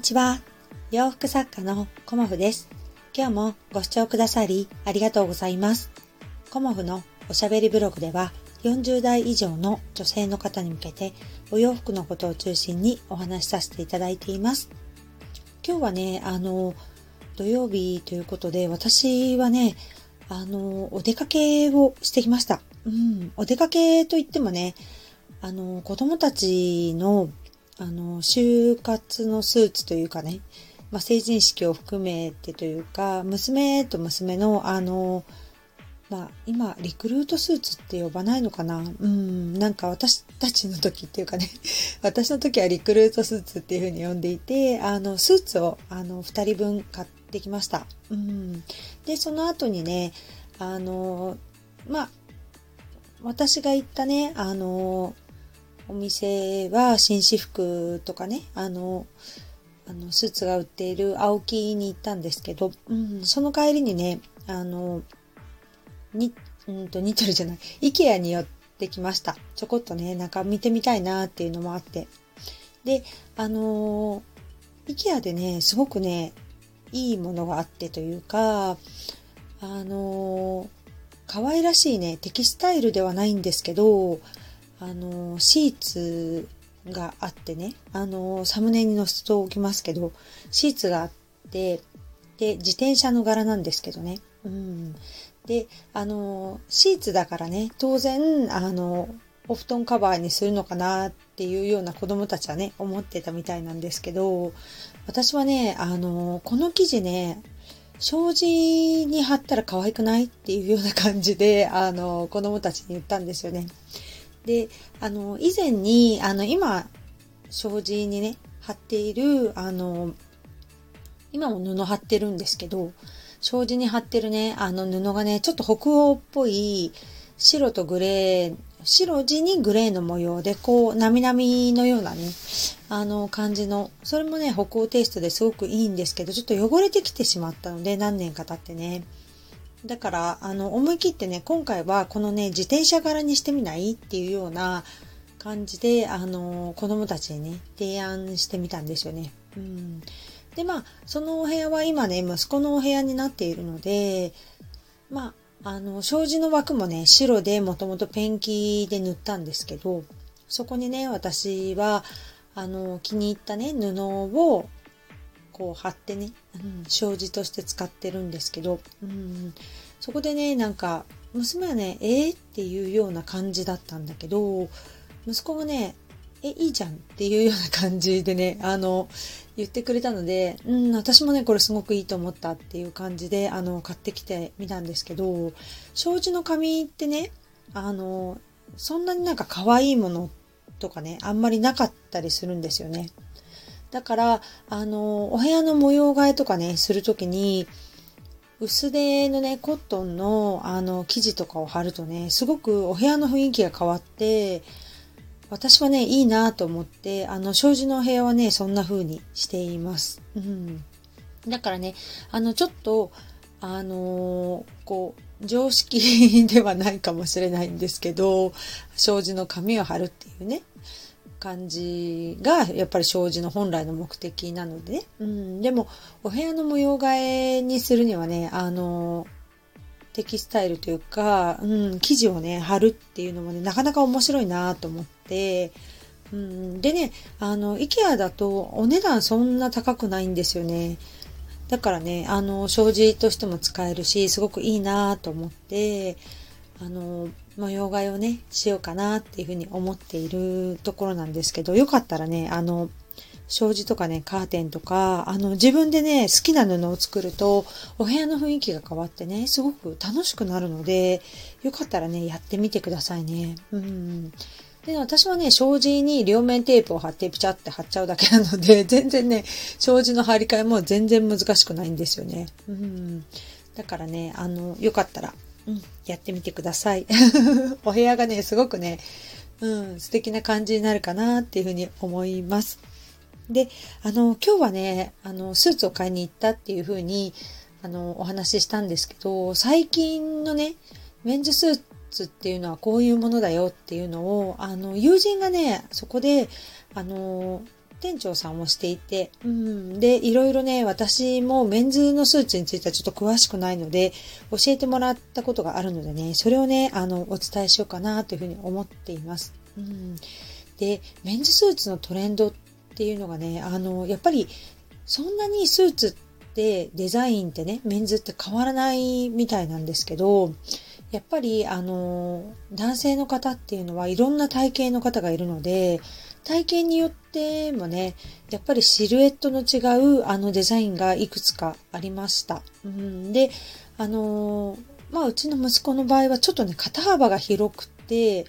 にちは。洋服作家のコモフです。今日もご視聴くださりありがとうございます。コモフのおしゃべりブログでは40代以上の女性の方に向けてお洋服のことを中心にお話しさせていただいています。今日はね、あの、土曜日ということで私はね、あの、お出かけをしてきました。うん、お出かけといってもね、あの、子供たちの、あの、就活のスーツというかね、まあ、成人式を含めてというか、娘と娘の、あの、まあ、今、リクルートスーツって呼ばないのかな？うん、なんか私たちの時っていうかね、私の時はリクルートスーツっていう風に呼んでいて、あの、スーツを、あの、二人分買ってきました。うん。で、その後にね、あの、まあ、私が行ったね、あの、お店は紳士服とかね、あの、あのスーツが売っている青木に行ったんですけど、うん、その帰りにね、あの、に、うんと、ニトリじゃない、イケアに寄ってきました。ちょこっとね、なんか見てみたいなっていうのもあって。で、あの、イケアでね、すごくね、いいものがあってというか、あの、可愛らしいね、テキスタイルではないんですけど、あの、シーツがあってね、あの、サムネに載せておきますけど、シーツがあって、で、自転車の柄なんですけどね。うん。で、あの、シーツだからね、当然、あの、お布団カバーにするのかなっていうような子供たちはね、思ってたみたいなんですけど、私はね、あの、この生地ね、障子に貼ったら可愛くないっていうような感じで、あの、子供たちに言ったんですよね。で、あの、以前に、あの、今、障子にね、貼っている、あの、今も布貼ってるんですけど、障子に貼ってるね、あの布がね、ちょっと北欧っぽい白とグレー、白地にグレーの模様で、こう、なみなみのようなね、あの感じの、それもね、北欧テイストですごくいいんですけど、ちょっと汚れてきてしまったので、何年か経ってね。だから、あの、思い切ってね、今回はこのね、自転車柄にしてみないっていうような感じで、あの、子供たちにね、提案してみたんですよね。うん。で、まあ、そのお部屋は今ね、息子のお部屋になっているので、まあ、あの、障子の枠もね、白でもともとペンキで塗ったんですけど、そこにね、私は、あの、気に入ったね、布を、こう貼ってね、うん、障子として使ってるんですけど、うん、そこでね、なんか、娘はね、えー、っていうような感じだったんだけど、息子がね、え、いいじゃんっていうような感じでね、あの、言ってくれたので、うん、私もね、これすごくいいと思ったっていう感じで、あの、買ってきてみたんですけど、障子の紙ってね、あの、そんなになんか可愛いものとかね、あんまりなかったりするんですよね。だから、あの、お部屋の模様替えとかね、するときに、薄手のね、コットンの、あの、生地とかを貼るとね、すごくお部屋の雰囲気が変わって、私はね、いいなと思って、あの、障子のお部屋はね、そんな風にしています。うん。だからね、あの、ちょっと、あのーこう、常識ではないかもしれないんですけど、障子の紙を貼るっていうね、感じが、やっぱり障子の本来の目的なのでね。うん。でも、お部屋の模様替えにするにはね、あのテキスタイルというか、うん、生地をね、貼るっていうのもね、なかなか面白いなと思って、うん、でね、あの、IKEA だとお値段そんな高くないんですよね。だからね、あの、障子としても使えるし、すごくいいなと思って、あの、模様替えをね、しようかなっていうふうに思っているところなんですけど、よかったらね、あの、障子とかね、カーテンとか、あの、自分でね、好きな布を作ると、お部屋の雰囲気が変わってね、すごく楽しくなるので、よかったらね、やってみてくださいね。うん。で、私はね、障子に両面テープを貼ってピチャって貼っちゃうだけなので、全然ね、障子の貼り替えも全然難しくないんですよね。うん。だからね、あの、よかったら、うん、やってみてください。お部屋がね、すごくね、うん、素敵な感じになるかなっていうふうに思います。で、あの、今日はね、あの、スーツを買いに行ったっていうふうに、あの、お話ししたんですけど、最近のね、メンズスーツっていうのはこういうものだよっていうのを、あの、友人がね、そこで、あの、店長さんをしていて、うん、で、いろいろね、私もメンズのスーツについてはちょっと詳しくないので、教えてもらったことがあるのでね、それをね、あの、お伝えしようかなというふうに思っています。うん、で、メンズスーツのトレンドっていうのがね、あの、やっぱり、そんなにスーツってデザインってね、メンズって変わらないみたいなんですけど、やっぱり、あの、男性の方っていうのはいろんな体型の方がいるので、体型によってもね、やっぱりシルエットの違うあのデザインがいくつかありました。うん、で、あのまあうちの息子の場合はちょっとね、肩幅が広くて、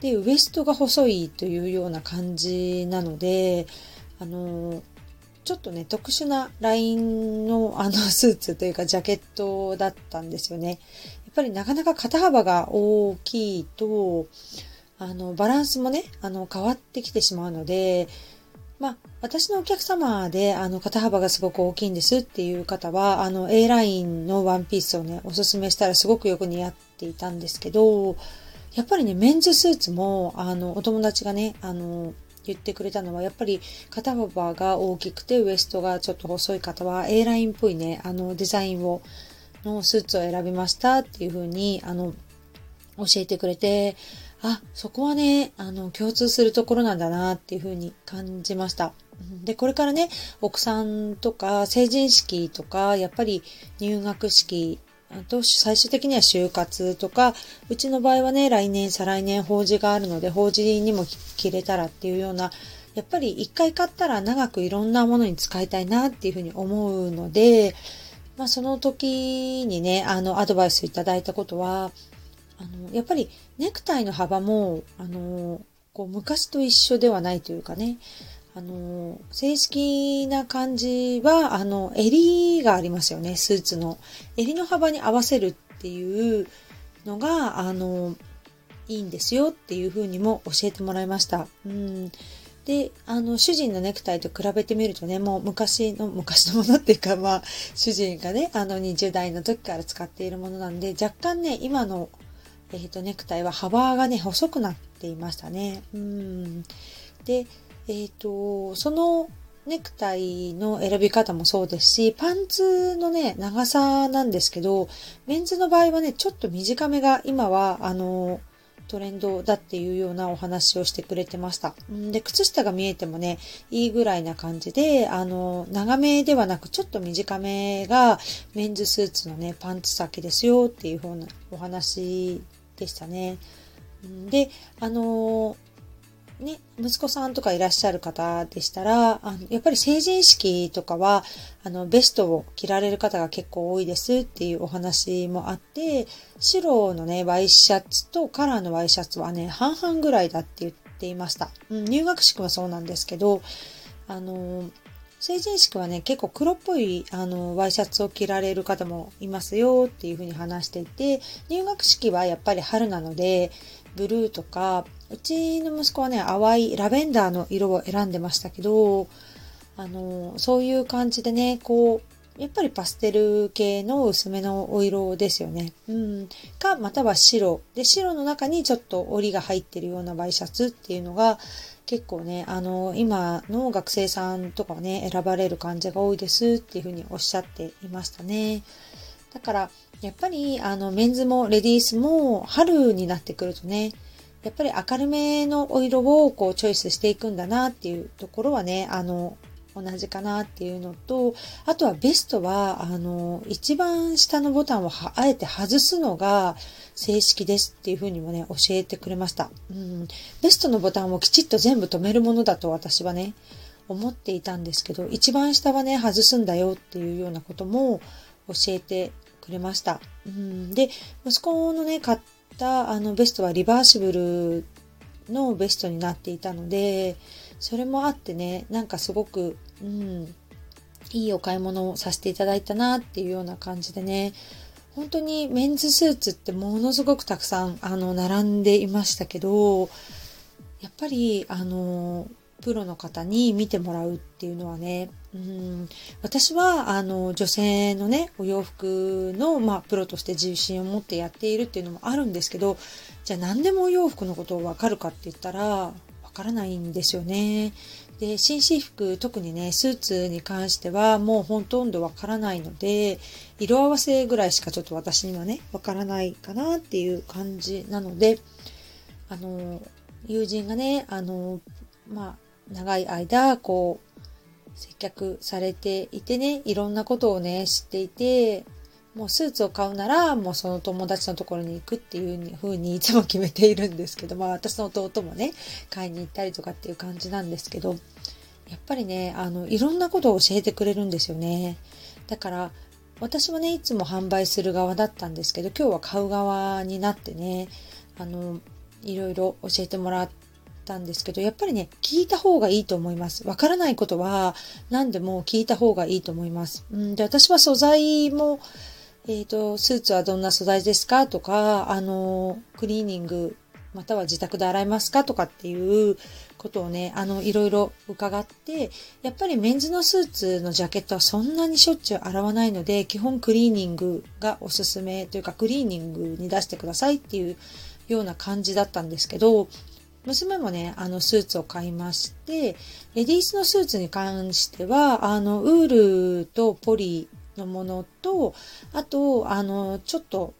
で、ウエストが細いというような感じなので、あのちょっとね、特殊なラインのあのスーツというかジャケットだったんですよね。やっぱりなかなか肩幅が大きいと、あの、バランスもね、あの、変わってきてしまうので、まあ、私のお客様で、あの、肩幅がすごく大きいんですっていう方は、あの、A ラインのワンピースをね、おすすめしたらすごくよく似合っていたんですけど、やっぱりね、メンズスーツも、あの、お友達がね、あの、言ってくれたのは、やっぱり肩幅が大きくてウエストがちょっと細い方は A ラインっぽいね、あの、デザインを、のスーツを選びましたっていう風に、あの、教えてくれて、あ、そこはね、あの、共通するところなんだなっていうふうに感じました。で、これからね、奥さんとか成人式とか、やっぱり入学式、あと最終的には就活とか、うちの場合はね、来年、再来年法事があるので、法事にも着れたらっていうような、やっぱり一回買ったら長くいろんなものに使いたいなっていうふうに思うので、まあその時にね、あの、アドバイスいただいたことは、あの、やっぱりネクタイの幅も、あの、こう昔と一緒ではないというかね、あの、正式な感じは、あの、襟がありますよね、スーツの。襟の幅に合わせるっていうのが、あの、いいんですよっていうふうにも教えてもらいました。うん。で、あの、主人のネクタイと比べてみるとね、もう昔の、昔のものっていうか、まあ、主人がね、あの20代の時から使っているものなんで、若干ね、今のえっ、ー、と、ネクタイは幅がね、細くなっていましたね。うん。で、えっ、ー、と、そのネクタイの選び方もそうですし、パンツのね、長さなんですけど、メンズの場合はね、ちょっと短めが今は、あの、トレンドだっていうようなお話をしてくれてました。で、靴下が見えてもね、いいぐらいな感じで、あの、長めではなくちょっと短めがメンズスーツのね、パンツ先ですよっていう風なお話でしたね。で、あのね、息子さんとかいらっしゃる方でしたら、あのやっぱり成人式とかは、あの、ベストを着られる方が結構多いですっていうお話もあって、白のね、ワイシャツとカラーのワイシャツはね、半々ぐらいだって言っていました。うん、入学式はそうなんですけど、あの成人式はね、結構黒っぽいあのワイシャツを着られる方もいますよっていうふうに話していて、入学式はやっぱり春なので、ブルーとか、うちの息子はね、淡いラベンダーの色を選んでましたけど、あの、そういう感じでね、こう、やっぱりパステル系の薄めのお色ですよね。うん。か、または白。で、白の中にちょっと折りが入ってるようなワイシャツっていうのが、結構ね、あの、今の学生さんとかね、選ばれる感じが多いですっていうふうにおっしゃっていましたね。だから、やっぱり、あの、メンズもレディースも春になってくるとね、やっぱり明るめのお色をこうチョイスしていくんだなっていうところはね、あの、同じかなっていうのと、あとはベストは、あの、一番下のボタンをあえて外すのが正式ですっていうふうにもね、教えてくれました。うん。ベストのボタンをきちっと全部止めるものだと私はね、思っていたんですけど、一番下はね、外すんだよっていうようなことも教えてくれました。うん。で、息子のね、買ったあのベストはリバーシブルのベストになっていたので、それもあってね、なんかすごく、うん、いいお買い物をさせていただいたなっていうような感じでね、本当にメンズスーツってものすごくたくさん、あの、並んでいましたけど、やっぱり、あの、プロの方に見てもらうっていうのはね、うん、私は、あの、女性のね、お洋服の、まあ、プロとして自信を持ってやっているっていうのもあるんですけど、じゃあ何でもお洋服のことをわかるかって言ったら、わわからないんですよね。で、紳士服、特にね、スーツに関してはもうほとんどわからないので、色合わせぐらいしかちょっと私にはね、わからないかなっていう感じなので、あの、友人がね、あの、まあ、長い間、こう、接客されていてね、いろんなことをね、知っていて、もうスーツを買うなら、もうその友達のところに行くっていう風にいつも決めているんですけど、まあ私の弟もね、買いに行ったりとかっていう感じなんですけど、やっぱりね、あの、いろんなことを教えてくれるんですよね。だから、私はね、いつも販売する側だったんですけど、今日は買う側になってね、あの、いろいろ教えてもらったんですけど、やっぱりね、聞いた方がいいと思います。わからないことは何でも聞いた方がいいと思います。うんで、私は素材も、えっ、ー、と、スーツはどんな素材ですかとか、あの、クリーニング、または自宅で洗いますかとかっていうことをね、あの、いろいろ伺って、やっぱりメンズのスーツのジャケットはそんなにしょっちゅう洗わないので、基本クリーニングがおすすめというか、クリーニングに出してくださいっていうような感じだったんですけど、娘もね、あの、スーツを買いまして、レディースのスーツに関しては、あの、ウールとポリのものと、あと、あの、ちょっと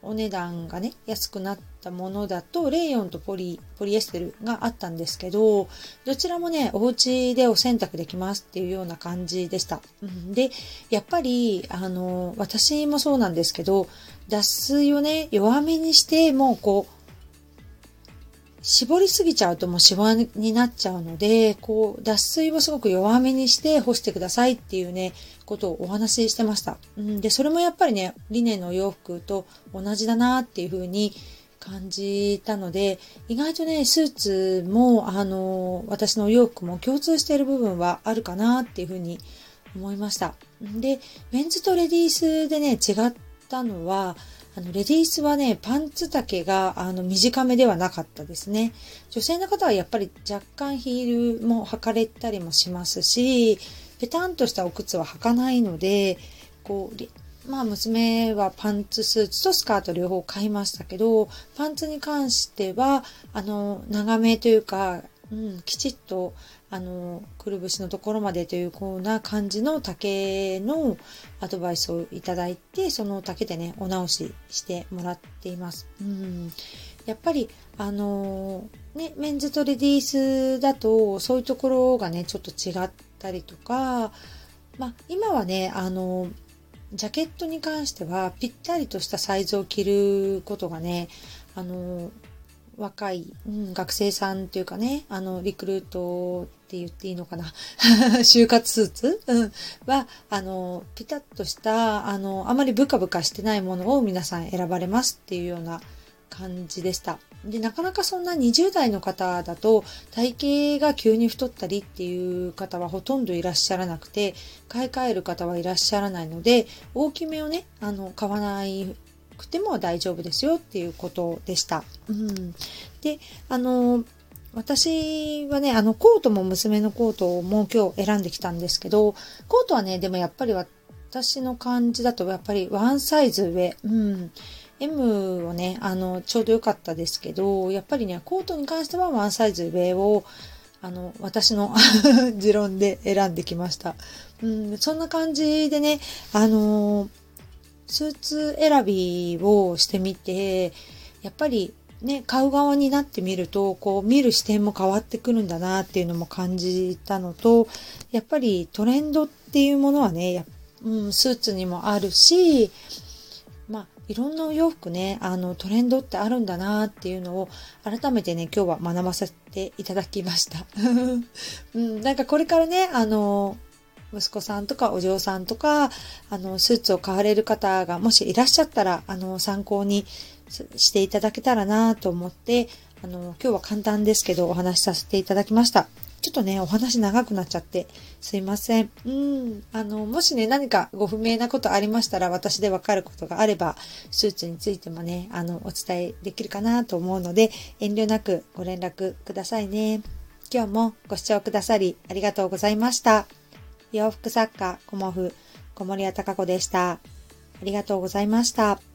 お値段がね、安くなったものだと、レイヨンとポリ、ポリエステルがあったんですけど、どちらもね、お家でお洗濯できますっていうような感じでした。で、やっぱり、あの、私もそうなんですけど、脱水をね、弱めにして、もうこう、絞りすぎちゃうともうシワになっちゃうので、こう、脱水をすごく弱めにして干してくださいっていうね、ことをお話ししてました。うん、で、それもやっぱりね、リネンの洋服と同じだなっていうふうに感じたので、意外とね、スーツも、あの、私の洋服も共通している部分はあるかなっていうふうに思いました。で、メンズとレディースでね、違ったのは、あの、レディースはね、パンツ丈が、あの、短めではなかったですね。女性の方はやっぱり若干ヒールも履かれたりもしますし、ペタンとしたお靴は履かないので、こう、まあ娘はパンツスーツとスカート両方買いましたけど、パンツに関しては、あの、長めというか、うん、きちっと、あの、くるぶしのところまでというこうな感じの丈のアドバイスをいただいて、その丈でね、お直ししてもらっています。うん。やっぱり、あのね、メンズとレディースだと、そういうところがね、ちょっと違ったりとか、まあ、今はね、あのジャケットに関しては、ぴったりとしたサイズを着ることがね、あの若い、うん、学生さんっていうかね、あの、リクルートって言っていいのかな？就活スーツ、うん、は、あの、ピタッとした、あの、あまりブカブカしてないものを皆さん選ばれますっていうような感じでした。で、なかなかそんな20代の方だと体型が急に太ったりっていう方はほとんどいらっしゃらなくて、買い替える方はいらっしゃらないので、大きめをね、あの、買わないくても大丈夫ですよっていうことでした。うん、で、あの、私はね、あの、コートも娘のコートをもう今日選んできたんですけど、コートはね、でもやっぱり私の感じだとやっぱりワンサイズ上、うん。M をね、あの、ちょうど良かったですけど、やっぱりね、コートに関してはワンサイズ上を、あの、私の 持論で選んできました。うん、そんな感じでね、あのスーツ選びをしてみて、やっぱりね、買う側になってみると、こう見る視点も変わってくるんだなっていうのも感じたのと、やっぱりトレンドっていうものはね、うん、スーツにもあるし、まあ、いろんなお洋服ね、あの、トレンドってあるんだなっていうのを、改めてね、今日は学ばせていただきました。うん、なんかこれからね、あの、息子さんとかお嬢さんとか、あの、スーツを買われる方がもしいらっしゃったら、あの、参考にしていただけたらなと思って、あの、今日は簡単ですけどお話しさせていただきました。ちょっとね、お話長くなっちゃってすいません。うん。あの、もしね、何かご不明なことありましたら、私でわかることがあれば、スーツについてもね、あの、お伝えできるかなと思うので、遠慮なくご連絡くださいね。今日もご視聴くださりありがとうございました。洋服作家、コモフ、小森屋隆子でした。ありがとうございました。